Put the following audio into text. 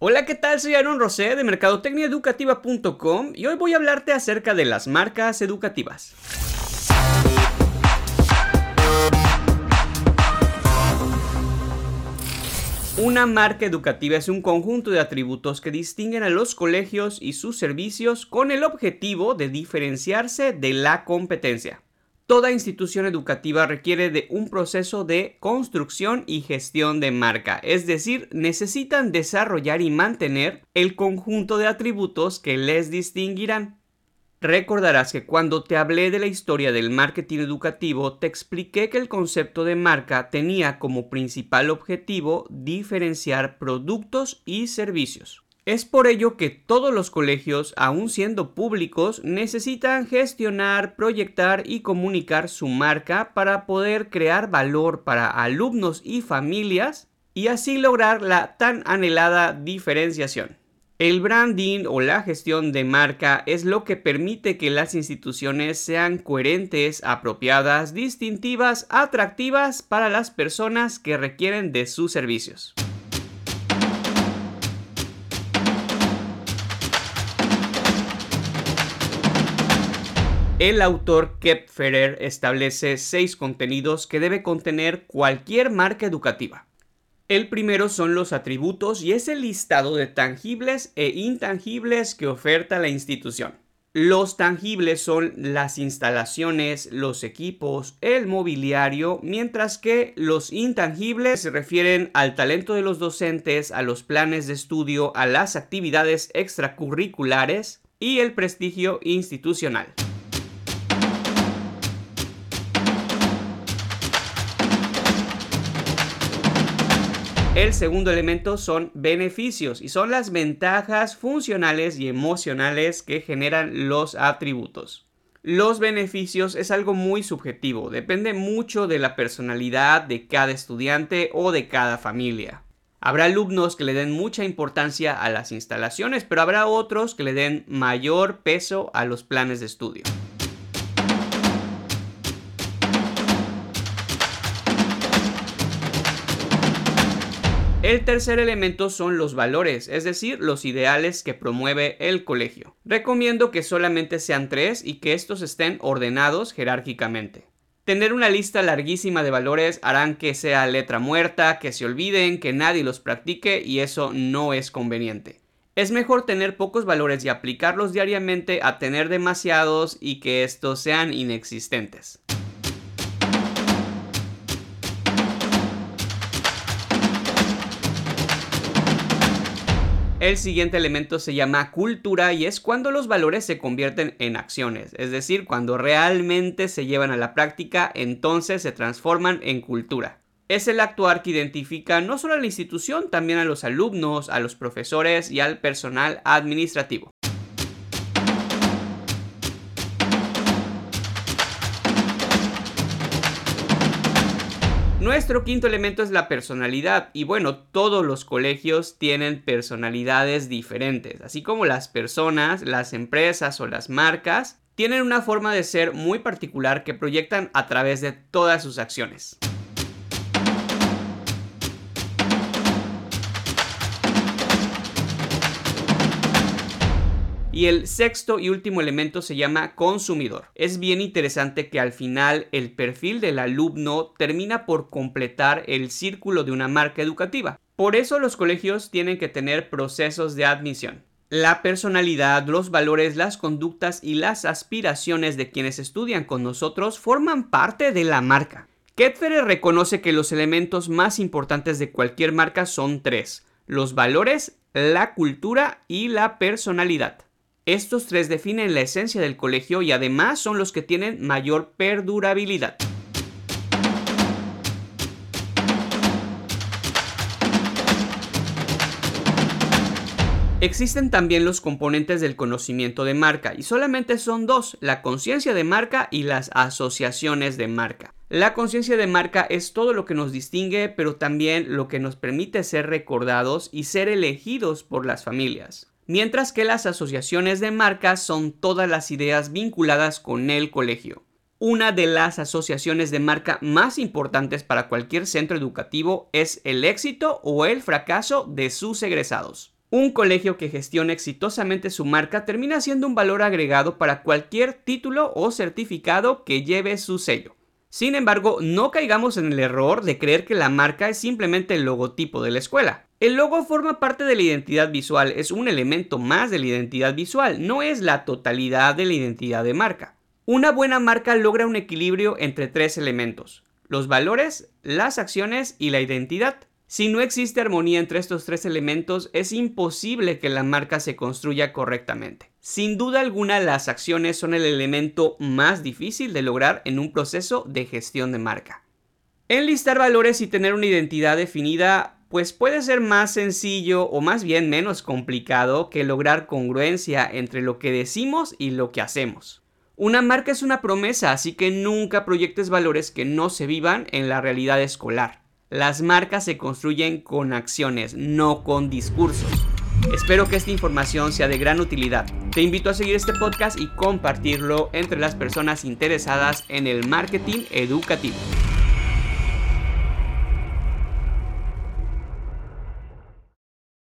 Hola, ¿qué tal? Soy Aaron Rosé de mercadotecniaeducativa.com y hoy voy a hablarte acerca de las marcas educativas. Una marca educativa es un conjunto de atributos que distinguen a los colegios y sus servicios con el objetivo de diferenciarse de la competencia. Toda institución educativa requiere de un proceso de construcción y gestión de marca, es decir, necesitan desarrollar y mantener el conjunto de atributos que les distinguirán. Recordarás que cuando te hablé de la historia del marketing educativo, te expliqué que el concepto de marca tenía como principal objetivo diferenciar productos y servicios. Es por ello que todos los colegios, aun siendo públicos, necesitan gestionar, proyectar y comunicar su marca para poder crear valor para alumnos y familias y así lograr la tan anhelada diferenciación. El branding o la gestión de marca es lo que permite que las instituciones sean coherentes, apropiadas, distintivas, atractivas para las personas que requieren de sus servicios. El autor Kep Ferrer establece seis contenidos que debe contener cualquier marca educativa. El primero son los atributos y es el listado de tangibles e intangibles que oferta la institución. Los tangibles son las instalaciones, los equipos, el mobiliario, mientras que los intangibles se refieren al talento de los docentes, a los planes de estudio, a las actividades extracurriculares y el prestigio institucional. El segundo elemento son beneficios y son las ventajas funcionales y emocionales que generan los atributos. Los beneficios es algo muy subjetivo, depende mucho de la personalidad de cada estudiante o de cada familia. Habrá alumnos que le den mucha importancia a las instalaciones, pero habrá otros que le den mayor peso a los planes de estudio. El tercer elemento son los valores, es decir, los ideales que promueve el colegio. Recomiendo que solamente sean tres y que estos estén ordenados jerárquicamente. Tener una lista larguísima de valores harán que sea letra muerta, que se olviden, que nadie los practique y eso no es conveniente. Es mejor tener pocos valores y aplicarlos diariamente a tener demasiados y que estos sean inexistentes. El siguiente elemento se llama cultura y es cuando los valores se convierten en acciones, es decir, cuando realmente se llevan a la práctica, entonces se transforman en cultura. Es el actuar que identifica no solo a la institución, también a los alumnos, a los profesores y al personal administrativo. Nuestro quinto elemento es la personalidad y bueno, todos los colegios tienen personalidades diferentes, así como las personas, las empresas o las marcas tienen una forma de ser muy particular que proyectan a través de todas sus acciones. Y el sexto y último elemento se llama consumidor. Es bien interesante que al final el perfil del alumno termina por completar el círculo de una marca educativa. Por eso los colegios tienen que tener procesos de admisión. La personalidad, los valores, las conductas y las aspiraciones de quienes estudian con nosotros forman parte de la marca. Ketferer reconoce que los elementos más importantes de cualquier marca son tres, los valores, la cultura y la personalidad. Estos tres definen la esencia del colegio y además son los que tienen mayor perdurabilidad. Existen también los componentes del conocimiento de marca y solamente son dos, la conciencia de marca y las asociaciones de marca. La conciencia de marca es todo lo que nos distingue, pero también lo que nos permite ser recordados y ser elegidos por las familias mientras que las asociaciones de marcas son todas las ideas vinculadas con el colegio. Una de las asociaciones de marca más importantes para cualquier centro educativo es el éxito o el fracaso de sus egresados. Un colegio que gestiona exitosamente su marca termina siendo un valor agregado para cualquier título o certificado que lleve su sello. Sin embargo, no caigamos en el error de creer que la marca es simplemente el logotipo de la escuela. El logo forma parte de la identidad visual, es un elemento más de la identidad visual, no es la totalidad de la identidad de marca. Una buena marca logra un equilibrio entre tres elementos, los valores, las acciones y la identidad. Si no existe armonía entre estos tres elementos, es imposible que la marca se construya correctamente. Sin duda alguna, las acciones son el elemento más difícil de lograr en un proceso de gestión de marca. Enlistar valores y tener una identidad definida, pues puede ser más sencillo o más bien menos complicado que lograr congruencia entre lo que decimos y lo que hacemos. Una marca es una promesa, así que nunca proyectes valores que no se vivan en la realidad escolar. Las marcas se construyen con acciones, no con discursos. Espero que esta información sea de gran utilidad. Te invito a seguir este podcast y compartirlo entre las personas interesadas en el marketing educativo.